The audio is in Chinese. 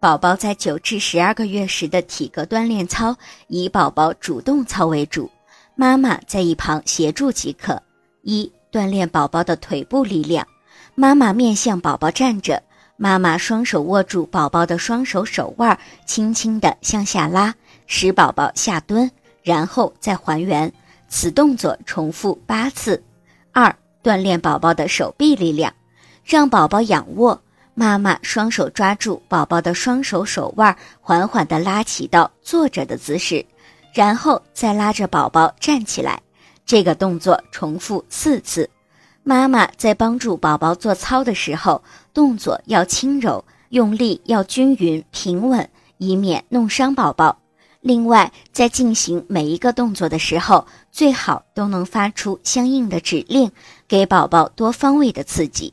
宝宝在九至十二个月时的体格锻炼操，以宝宝主动操为主，妈妈在一旁协助即可。一、锻炼宝宝的腿部力量。妈妈面向宝宝站着，妈妈双手握住宝宝的双手手腕，轻轻地向下拉，使宝宝下蹲，然后再还原。此动作重复八次。二、锻炼宝宝的手臂力量，让宝宝仰卧。妈妈双手抓住宝宝的双手手腕，缓缓地拉起到坐着的姿势，然后再拉着宝宝站起来。这个动作重复四次。妈妈在帮助宝宝做操的时候，动作要轻柔，用力要均匀平稳，以免弄伤宝宝。另外，在进行每一个动作的时候，最好都能发出相应的指令，给宝宝多方位的刺激。